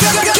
Get, get, get.